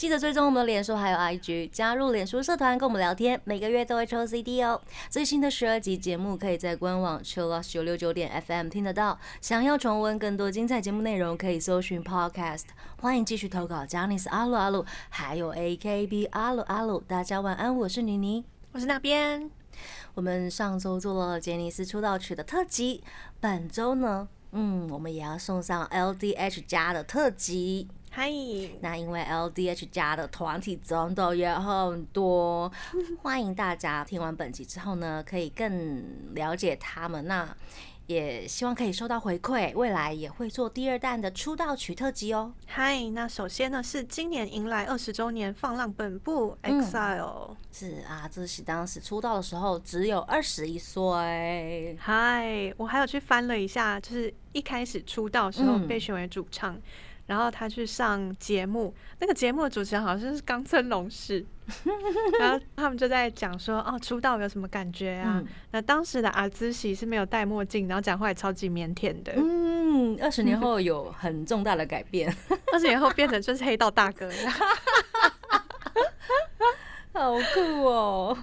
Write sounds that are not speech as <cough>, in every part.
记得追踪我们的脸书还有 IG，加入脸书社团跟我们聊天，每个月都会抽 CD 哦。最新的十二集节目可以在官网 c h i l l o s 九六九点 FM 听得到。想要重温更多精彩节目内容，可以搜寻 Podcast。欢迎继续投稿 j a n i c e 阿鲁阿鲁，还有 AKB 阿鲁阿鲁。大家晚安，我是妮妮。我是那边，我们上周做了杰尼斯出道曲的特辑，本周呢，嗯，我们也要送上 LDH 家的特辑。嗨，那因为 LDH 家的团体真的也很多，欢迎大家听完本集之后呢，可以更了解他们。那也希望可以收到回馈，未来也会做第二弹的出道曲特辑哦。嗨，那首先呢是今年迎来二十周年放浪本部 EXILE，是啊，这是当时出道的时候只有二十一岁。嗨，我还有去翻了一下，就是一开始出道的时候嗯被选为主唱。然后他去上节目，那个节目的主持人好像是冈村龙士，<laughs> 然后他们就在讲说，哦，出道有什么感觉啊？嗯那当时的阿兹喜是没有戴墨镜，然后讲话也超级腼腆的，嗯，二十年后有很重大的改变，<laughs> 二十年后变成就是黑道大哥。<laughs> 好酷哦。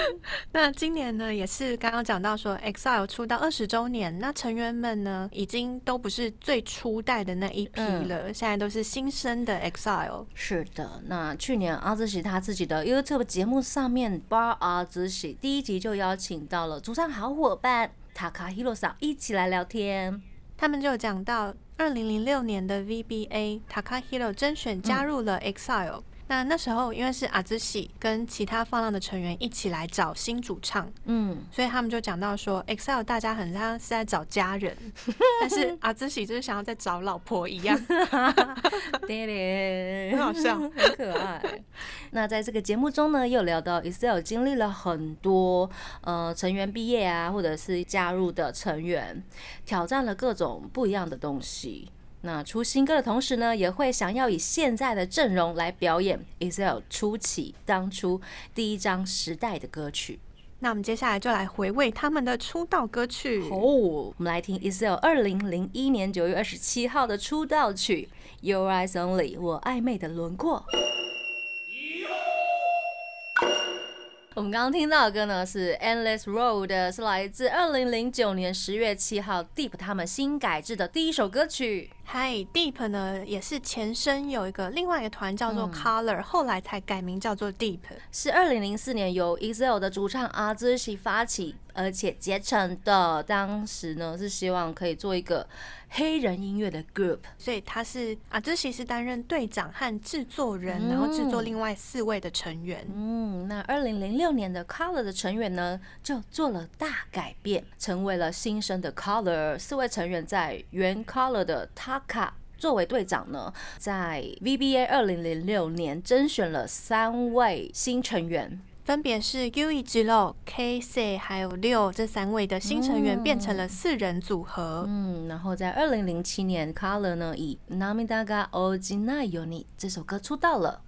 <laughs> 那今年呢，也是刚刚讲到说，EXILE 出道二十周年，那成员们呢，已经都不是最初代的那一批了，现在都是新生的 EXILE。是的，那去年阿兹喜他自己的 YouTube 节目上面，Bar 阿兹喜第一集就邀请到了主唱好伙伴塔卡希罗桑一起来聊天。他们就讲到，二零零六年的 VBA Takahiro 甄选加入了 EXILE、那那时候因为是阿兹喜跟其他放浪的成员一起来找新主唱，嗯，所以他们就讲到说，EXILE 大家很像是在找家人，<laughs> 但是阿兹喜就是想要在找老婆一样。<laughs> 爹爹，很好笑 <laughs> 很可爱。那在这个节目中呢，又聊到 Excel 经历了很多呃成员毕业啊，或者是加入的成员，挑战了各种不一样的东西。那出新歌的同时呢，也会想要以现在的阵容来表演 Excel 初期当初第一张时代的歌曲。那我们接下来就来回味他们的出道歌曲。哦，我们来听 Excel 二零零一年九月二十七号的出道曲《Your Eyes Only》，我暧昧的轮廓。我们刚刚听到的歌呢是《Endless Road》，是来自二零零九年十月七号 Deep 他们新改制的第一首歌曲。嗨，Deep 呢也是前身有一个另外一个团叫做 Color，、后来才改名叫做 Deep。是二零零四年由 EXILE 的主唱阿兹西发起，而且结成的。当时呢是希望可以做一个黑人音乐的 group。所以他是啊，这其实担任队长和制作人，然后制作另外四位的成员。嗯，那二零零六年的 Color 的成员呢，就做了大改变，成为了新生的 Color。四位成员在原 Color 的 Taka 作为队长呢，在 VBA 二零零六年甄选了三位新成员。分别是 U 一之漏、K C 还有六这三位的新成员变成了四人组合。嗯，然后在二零零七年，Color 呢以《Namida ga Ojinai Yo ni》这首歌出道了。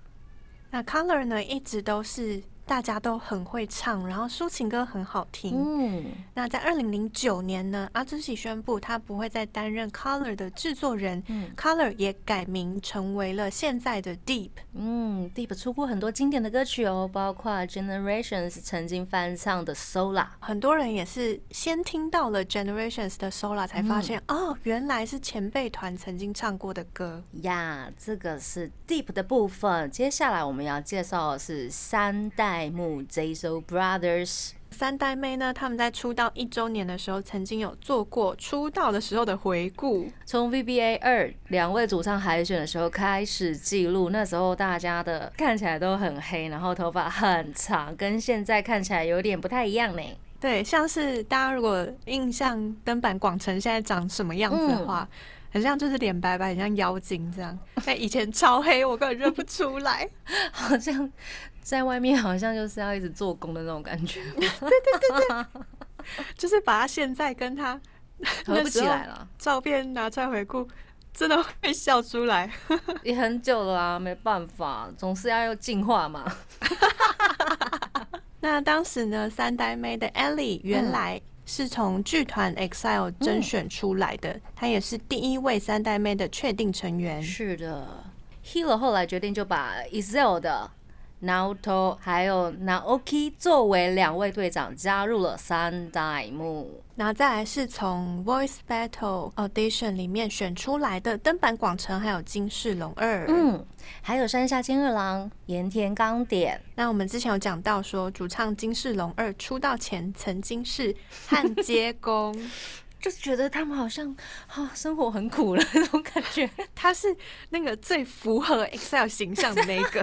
那 Color 呢一直都是大家都很会唱，然后抒情歌很好听。嗯，那在二零零九年呢，阿兹喜宣布他不会再担任 Color 的制作人、嗯 c o l o r 也改名成为了现在的 Deep。嗯，Deep 出过很多经典的歌曲哦，包括 Generations 曾经翻唱的《Sola》。很多人也是先听到了 Generations 的 Sola 才发现，哦，原来是前辈团曾经唱过的歌。呀这个是 Deep 的部分。接下来我们要介绍的是三代目 JSO Brothers。三代妹呢，他们在出道一周年的时候，曾经有做过出道的时候的回顾。从 VBA 二两位主唱海选的时候开始记录，那时候大家的看起来都很黑，然后头发很长，跟现在看起来有点不太一样呢。对，像是大家如果印象登坂广城现在长什么样子的话，很像就是脸白白，很像妖精这样。但以前超黑，我根本认不出来。<laughs> 好像在外面好像就是要一直做工的那种感觉 <laughs> 对对对，就是把他现在跟他 <laughs> 合不起来了。照片拿出来回顾，真的会笑出来。也很久了啊，没办法，总是要有进化嘛。那当时呢，三代妹的 Ellie 原来是从剧团 EXILE 甄选出来的，她也是第一位三代妹的确定成员。是的 h i l o 后来决定就把 EXILE 的 Naoto 还有 Naoki 作为两位队长加入了三代目。然后再来是从 Voice Battle Audition 里面选出来的登坂广城还有金世龙二。嗯，还有山下健二郎、盐田刚典。那我们之前有讲到说，主唱金世龙二出道前曾经是焊接工。<laughs> 就觉得他们好像啊，生活很苦了 <laughs> 那种感觉。<laughs> 他是那个最符合 Excel 形象的那一个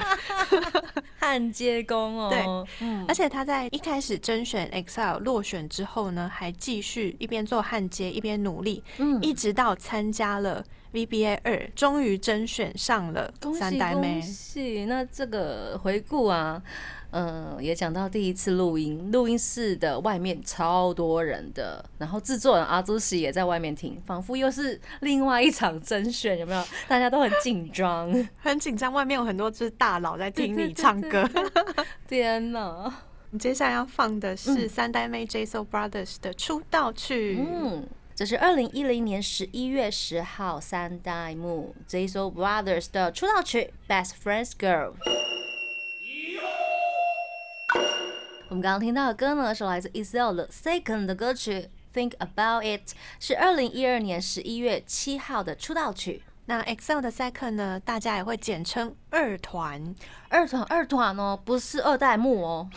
<laughs> 焊接工哦。对，嗯，而且他在一开始甄选 Excel 落选之后呢，还继续一边做焊接一边努力，嗯，一直到参加了 VBA 二，终于甄选上了三代妹。恭喜！那这个回顾啊。嗯，也讲到第一次录音，录音室的外面超多人的，然后制作人阿朱喜也在外面听，仿佛又是另外一场甄选，有没有？大家都很紧张，<laughs> 很紧张，外面有很多只大佬在听你唱歌。天哪！你 <laughs> 接下来要放的是三代妹 J So Brothers 的出道曲。嗯，这是二零一零年十一月十号三代目 J So Brothers 的出道曲《Best Friends Girl》。我们刚刚听到的歌呢，是来自 EXILE 的 Second 的歌曲《Think About It》，是二零一二年十一月七号的出道曲。那 EXILE 的 Second 呢，大家也会简称二团。二团二团哦，不是二代目哦。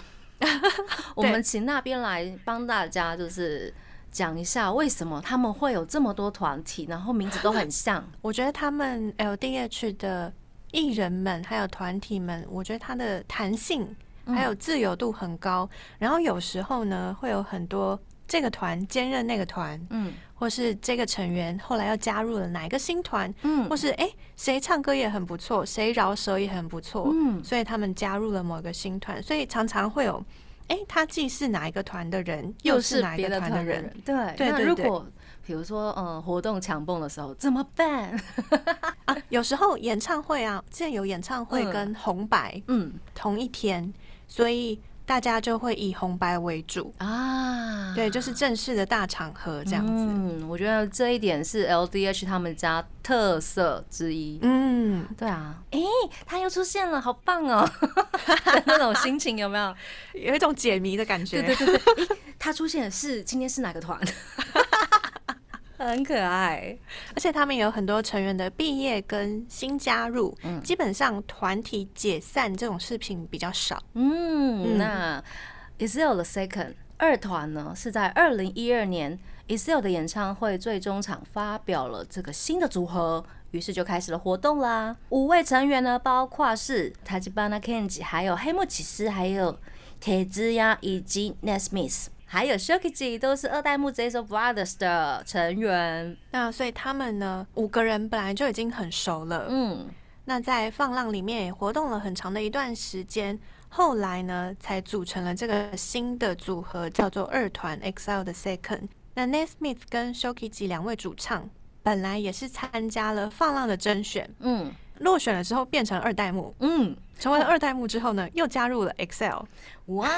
<laughs> 我们请那边来帮大家，就是讲一下为什么他们会有这么多团体，然后名字都很像。<laughs> 我觉得他们 LDH 的艺人们还有团体们，我觉得它的弹性。还有自由度很高，然后有时候呢，会有很多这个团兼任那个团，嗯，或是这个成员后来又加入了哪一个新团，嗯，或是哎谁唱歌也很不错，谁饶舌也很不错，嗯，所以他们加入了某个新团，所以常常会有，哎，他既是哪一个团的人，又是哪一个团的人，对对。那如果比如说嗯活动强蹦的时候怎么办？<laughs> 啊，有时候演唱会啊，现在有演唱会跟红白，嗯，同一天。所以大家就会以红白为主啊，对，就是正式的大场合这样子。嗯，我觉得这一点是 LDH 他们家特色之一。嗯，对啊，哎，他又出现了，好棒哦！<laughs> 那种心情有没有？有一种解谜的感觉。对对对对，他出现的是今天是哪个团？很可爱，而且他们有很多成员的毕业跟新加入，基本上团体解散这种事情比较少。嗯，那 Isil the Second 二团呢，是在二零一二年 Isil 的演唱会最终场发表了这个新的组合，于是就开始了活动啦。五位成员呢，包括是 Tajibana Kenji，还有黑木启司，还有铁之呀以及 Nesmith。还有 Shokichi 都是二代目 o Brothers 的成员，那所以他们呢五个人本来就已经很熟了，嗯，那在放浪里面也活动了很长的一段时间，后来呢才组成了这个新的组合，叫做二团 EXILE 的 Second。那 Nesmith 跟 Shokichi 两位主唱本来也是参加了放浪的甄选，嗯，落选了之后变成二代目，嗯，成为了二代目之后呢又加入了 EXILE，哇。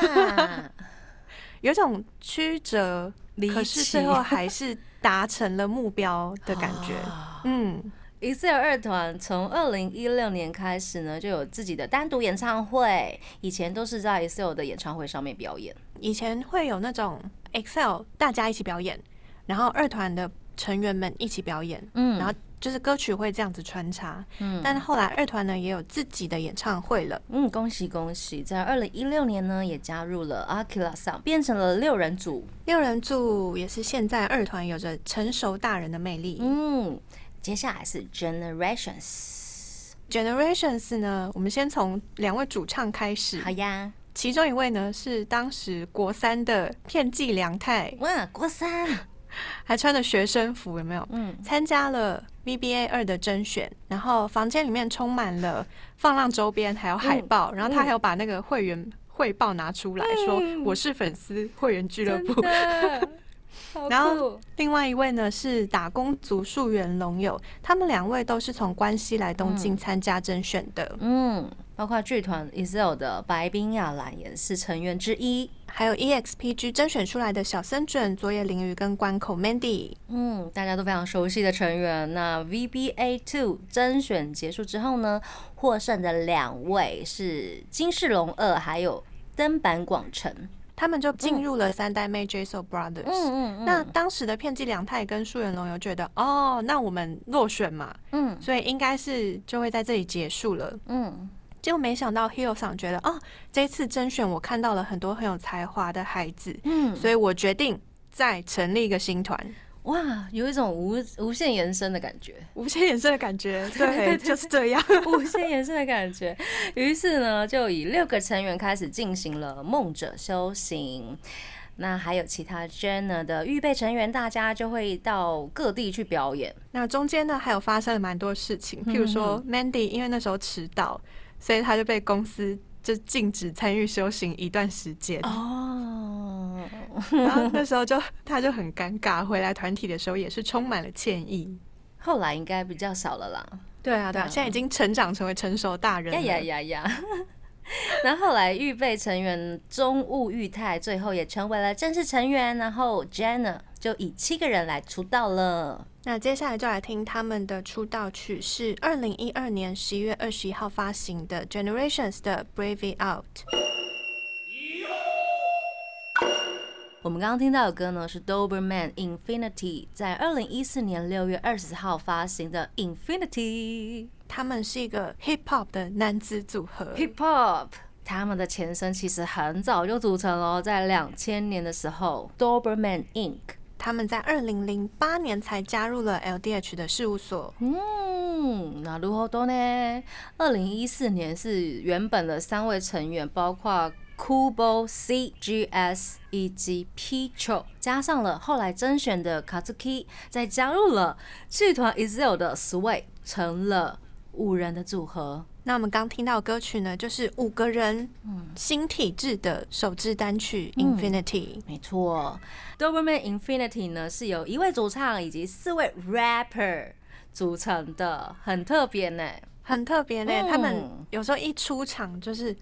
有种曲折，可是最后 <laughs> 还是达成了目标的感觉。嗯，EXILE 二团从二零一六年开始呢，就有自己的单独演唱会。以前都是在 EXILE 的演唱会上面表演。以前会有那种 EXILE 大家一起表演，然后二团的成员们一起表演。嗯，然后。就是歌曲会这样子穿插，嗯，但是后来二团呢也有自己的演唱会了，嗯，恭喜恭喜，在二零一六年呢也加入了 Akira 上，变成了六人组，六人组也是现在二团有着成熟大人的魅力，嗯，接下来是 Generations，Generations 呢，我们先从两位主唱开始，好呀，其中一位呢是当时国三的片寄良太，哇，国三 <laughs> 还穿着学生服，有没有？嗯，参加了。VBA 二的甄选，然后房间里面充满了放浪周边，还有海报，然后他还有把那个会员汇报拿出来说：“我是粉丝会员俱乐部。” <laughs> 然后另外一位呢是打工族树原龙友，他们两位都是从关西来东京参加甄选的。嗯，包括剧团 EXILE 的白冰亚兰也是成员之一，还有 EXPG 甄选出来的小森准、佐野绫羽跟关口 Mandy。嗯，大家都非常熟悉的成员。那 VBA Two 甄选结束之后呢，获胜的两位是金世龙二还有登坂广成。他们就进入了三代妹 JSO Brothers。嗯嗯嗯。那当时的片寄良太跟树原龙游觉得，哦，那我们落选嘛，嗯，所以应该是就会在这里结束了。嗯。结果没想到 Hiro 桑觉得，哦，这次甄选我看到了很多很有才华的孩子，嗯，所以我决定再成立一个新团。哇，有一种无无限延伸的感觉，无限延伸的感觉，<laughs> 对，就是这样，无限延伸的感觉。于是呢，就以六个成员开始进行了梦者修行。那还有其他 Jenna 的预备成员，大家就会到各地去表演。那中间呢，还有发生了蛮多事情，譬如说 Mandy 因为那时候迟到，所以他就被公司就禁止参与修行一段时间。哦。<laughs> 然后那时候就他就很尴尬，回来团体的时候也是充满了歉意。后来应该比较少了啦。对啊，对啊，现在已经成长成为成熟大人。呀呀呀呀！<laughs> 那后来预备成员中务裕太最后也成为了正式成员，然后 Jenna 就以七个人来出道了。那接下来就来听他们的出道曲，是二零一二年十一月二十一号发行的 Generations 的 Brave It Out。我们刚刚听到的歌呢，是 Doberman Infinity 在二零一四年六月二十号发行的 Infinity。他们是一个 Hip Hop 的男子组合。Hip Hop，他们的前身其实很早就组成了，在两千年的时候，Doberman Inc。他们在二零零八年才加入了 LDH 的事务所。嗯，那如何多呢？二零一四年是原本的三位成员，包括。Kubo CGS 以及 Picho，加上了后来甄选的 Kazuki，再加入了剧团 EXILE 的 Sway，成了五人的组合。那我们刚听到歌曲呢，就是五个人新体制的首支单曲 Infinity。没错，Doberman Infinity 呢是由一位主唱以及四位 rapper 组成的，很特别呢，很特别呢。他们有时候一出场就是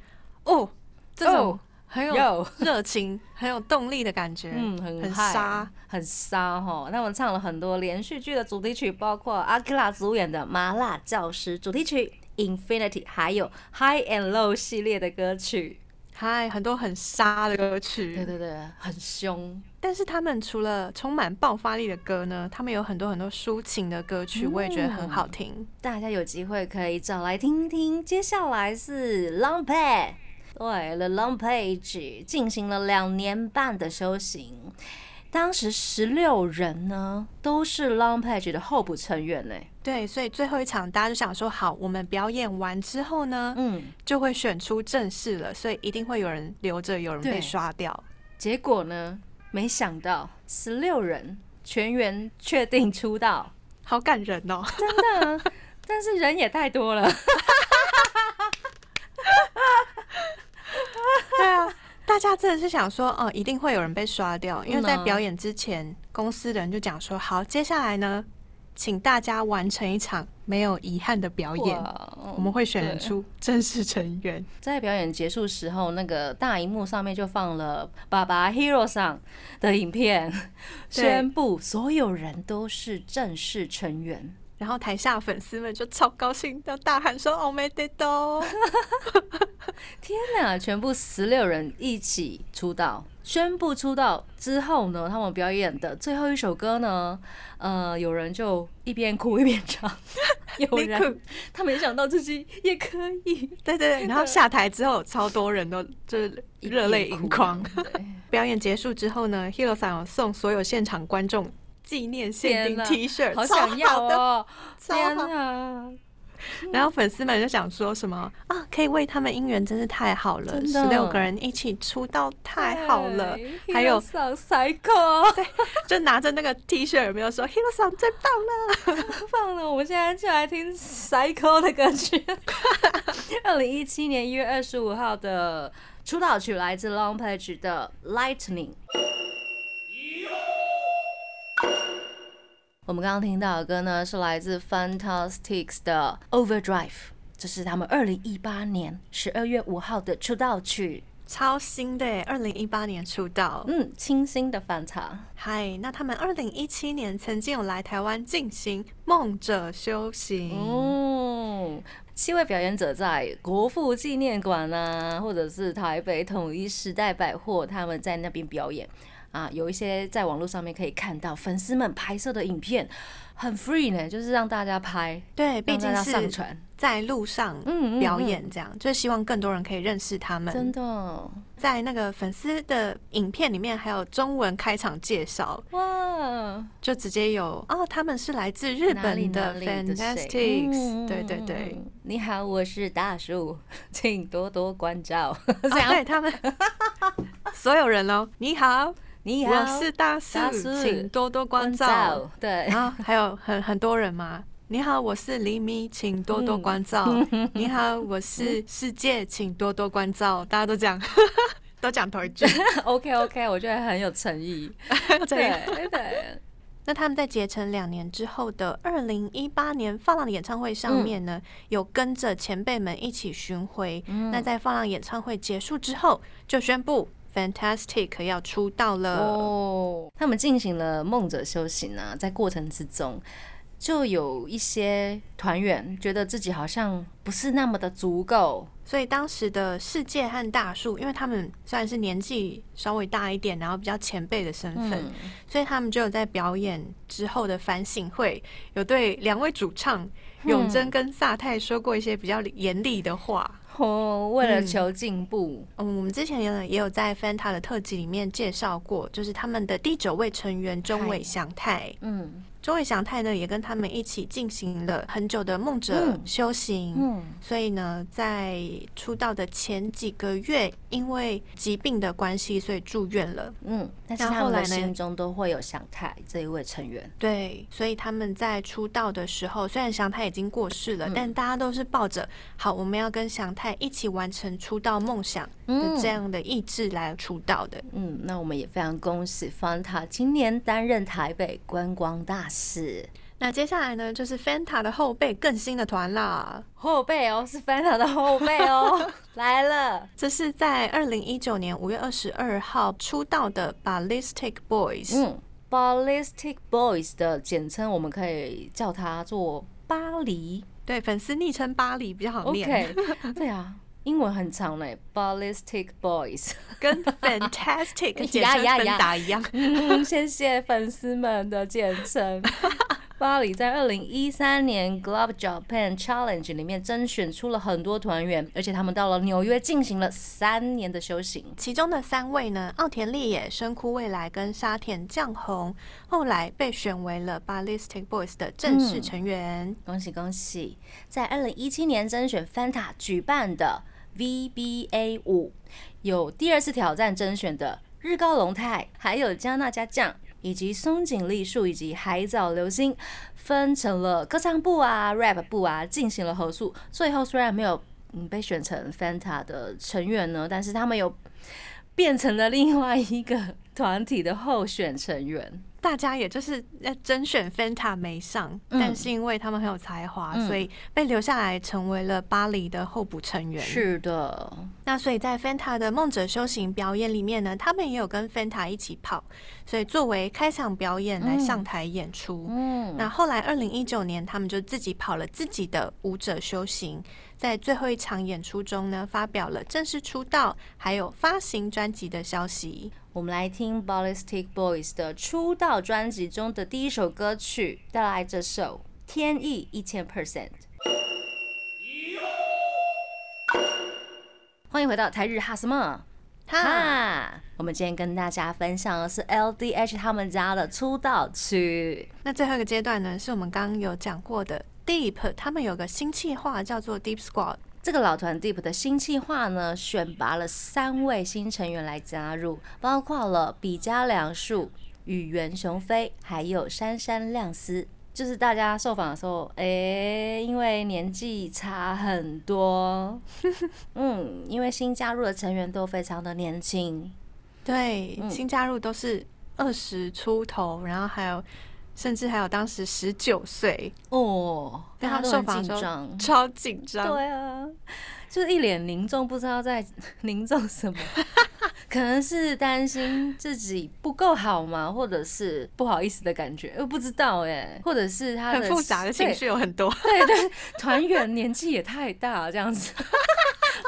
哦。这种很有 <laughs> <laughs> 热情、很有动力的感觉，嗯，很杀，很沙哈。他们唱了很多连续剧的主题曲，包括阿克拉主演的《麻辣教师》主题曲《Infinity》，还有《High and Low》系列的歌曲，嗨，很多很沙的歌曲，对对对，很凶。但是他们除了充满爆发力的歌呢，他们有很多很多抒情的歌曲，我也觉得很好听。大家有机会可以找来听听。接下来是 Long Pad。对，The Long Page 进行了两年半的修行，当时十六人呢都是 Long Page 的候补成员呢。对，所以最后一场大家就想说，好，我们表演完之后呢，嗯，就会选出正式了，所以一定会有人留着，有人被刷掉。结果呢，没想到十六人全员确定出道，好感人哦，真的，但是人也太多了。<laughs> 对啊，大家真的是想说，哦，一定会有人被刷掉，因为在表演之前，公司的人就讲说，好，接下来呢，请大家完成一场没有遗憾的表演，我们会选出正式成员。在表演结束时候，那个大荧幕上面就放了爸爸 Hero 上的影片，宣布所有人都是正式成员。然后台下粉丝们就超高兴，要大喊说：“我没得到！” <laughs> 天哪！全部十六人一起出道，宣布出道之后呢，他们表演的最后一首歌呢，呃，有人就一边哭一边唱，<laughs> 有人他没想到自己也可以，对对对。然后下台之后，超多人都就是热泪盈眶。<laughs> 表演结束之后呢，Hero 桑送所有现场观众。纪念限定 T 恤，好想要哦！天啊！然后粉丝们就想说什么啊？可以为他们姻缘，真是太好了！十六个人一起出道，太好了！还有 Cycle，<laughs> 对，就拿着那个 T 恤，有没有说 Hero Song 最棒了？<laughs> 棒了！我们现在就来听 Cycle 的歌曲。<laughs> 二零一七年一月二十五号的出道曲，来自 Long Page 的 Lightning。我们刚刚听到的歌呢，是来自 Fantastics 的 Overdrive，这是他们二零一八年十二月五号的出道曲。超新的，二零一八年出道，嗯，清新的反差。嗨，那他们二零一七年曾经有来台湾进行梦者修行。哦，七位表演者在国父纪念馆啊，或者是台北统一时代百货，他们在那边表演啊，有一些在网络上面可以看到粉丝们拍摄的影片。很 free 呢，就是让大家拍，对，毕竟是上传。在路上表演，这样就希望更多人可以认识他们。真的，在那个粉丝的影片里面还有中文开场介绍，哇，就直接有哦，他们是来自日本的 Fantastics，对对对，你好，我是大树，<laughs> 请多多关照。这样。对他们。<laughs> 所有人哦，你好。你好，我是大树，请多多关照。对，然后还有很很多人吗？你好，我是黎明，请多多关照。<laughs> 你好，我是世界，请多多关照。大家都讲，<laughs> 都讲同一句。<laughs> OK OK，我觉得很有诚意。对对。那他们在结成两年之后的二零一八年放浪演唱会上面呢，有跟着前辈们一起巡回。那在放浪演唱会结束之后，就宣布。Fantastic 要出道了哦！他们进行了梦者修行啊，在过程之中，就有一些团员觉得自己好像不是那么的足够，所以当时的世界和大树，因为他们虽然是年纪稍微大一点，然后比较前辈的身份，所以他们就有在表演之后的反省会，有对两位主唱永贞跟萨泰说过一些比较严厉的话。哦，为了求进步，嗯，我们之前也也有在 Fanta 的特辑里面介绍过，就是他们的第九位成员中尾祥太，嗯。中尾祥太呢，也跟他们一起进行了很久的梦者修行。嗯，所以呢，在出道的前几个月，因为疾病的关系，所以住院了。嗯，但是他们的心中都会有祥太这一位成员。对，所以他们在出道的时候，虽然祥太已经过世了，但大家都是抱着好，我们要跟祥太一起完成出道梦想的这样的意志来出道的。嗯，那我们也非常恭喜方塔今年担任台北观光大。是，那接下来呢，就是 Fanta 的后辈更新的团啦。后辈哦，是 Fanta 的后辈哦，<laughs> 来了。这是在二零一九年五月二十二号出道的 Ballistic Boys。嗯，Ballistic Boys 的简称，我们可以叫它做巴黎。对，粉丝昵称巴黎比较好念。OK，对啊。英文很长嘞，Ballistic Boys 跟 Fantastic <laughs> 简称芬达一样。谢谢粉丝们的简称。<laughs> 巴黎在二零一三年 Globe Japan Challenge 里面甄选出了很多团员，而且他们到了纽约进行了三年的修行。其中的三位呢，奥田丽也、深枯未来跟沙田将宏，后来被选为了 Ballistic Boys 的正式成员。恭喜恭喜！在二零一七年甄选 Fanta 举办的。VBA 五有第二次挑战甄选的日高龙太，还有加纳加酱，以及松井丽树以及海藻流星，分成了歌唱部啊、rap 部啊，进行了合宿。最后虽然没有嗯被选成 Fanta 的成员呢，但是他们有变成了另外一个团体的候选成员。大家也就是在甄选 Fanta 没上，但是因为他们很有才华，所以被留下来成为了巴黎的候补成员。是的，那所以在 Fanta 的梦者修行表演里面呢，他们也有跟 Fanta 一起跑，所以作为开场表演来上台演出。嗯，那后来二零一九年，他们就自己跑了自己的舞者修行，在最后一场演出中呢，发表了正式出道还有发行专辑的消息。我们来听 Ballistic Boys 的出道专辑中的第一首歌曲，带来这首《天意一千 percent》。欢迎回到台日哈什么哈？我们今天跟大家分享的是 LDH 他们家的出道曲。那最后一个阶段呢，是我们刚刚有讲过的 Deep，他们有个新计划叫做 Deep Squad。这个老团 Deep 的新计划呢，选拔了三位新成员来加入，包括了比嘉良树、宇垣雄飞，还有杉山亮司。就是大家受访的时候，哎，因为年纪差很多，<laughs> 嗯，因为新加入的成员都非常的年轻，对，新加入都是二十出头，然后还有甚至还有当时十九岁哦，但他受访时候超紧张，对啊，就是一脸凝重，不知道在凝重什么，<laughs> 可能是担心自己不够好吗？或者是不好意思的感觉，又不知道哎，或者是他很复杂的情绪有很多，对 <laughs> 对，团员年纪也太大，这样子。<laughs>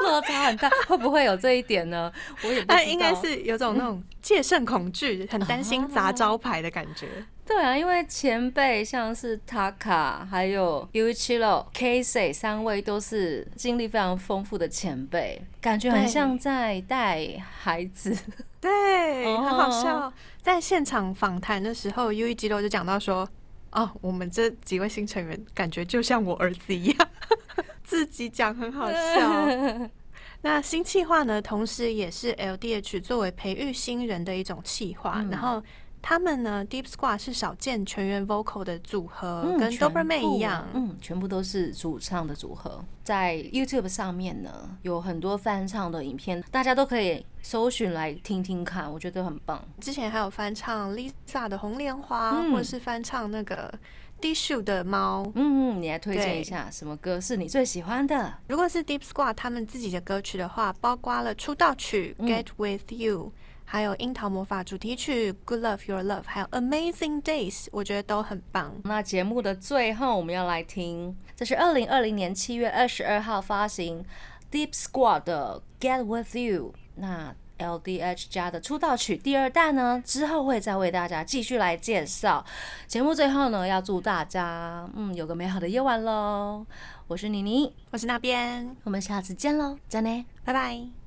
落差很大，会不会有这一点呢？我也不知道。应该是有种那种戒慎恐惧，很担心砸招牌的感觉。对啊，因为前辈像是 Taka，还有 Uichiro、Casey 三位都是经历非常丰富的前辈，感觉很像在带孩子。对，<laughs> 很好笑。在现场访谈的时候，Uichiro 就讲到说：“哦，我们这几位新成员感觉就像我儿子一样。<laughs> ”自己讲很好笑。<laughs> 那新企划呢，同时也是 LDH 作为培育新人的一种企划。然后他们呢，Deep Squad 是少见全员 vocal 的组合，跟 Doberman 一样，嗯，全部都是主唱的组合。在 YouTube 上面呢，有很多翻唱的影片，大家都可以搜寻来听听看，我觉得很棒。之前还有翻唱 Lisa 的《红莲花》，或者是翻唱那个。D shoe 的猫，嗯，你来推荐一下什么歌是你最喜欢的？如果是 Deep Squad 他们自己的歌曲的话，包括了出道曲《Get With You》，还有樱桃魔法主题曲《Good Love Your Love》，还有《Amazing Days》，我觉得都很棒。那节目的最后，我们要来听，这是二零二零年七月二十二号发行 Deep Squad 的《Get With You》。那 LDH 家的出道曲第二弹呢，之后会再为大家继续来介绍。节目最后呢，要祝大家嗯有个美好的夜晚喽。我是妮妮，我是那边，我们下次见喽，再见，拜拜。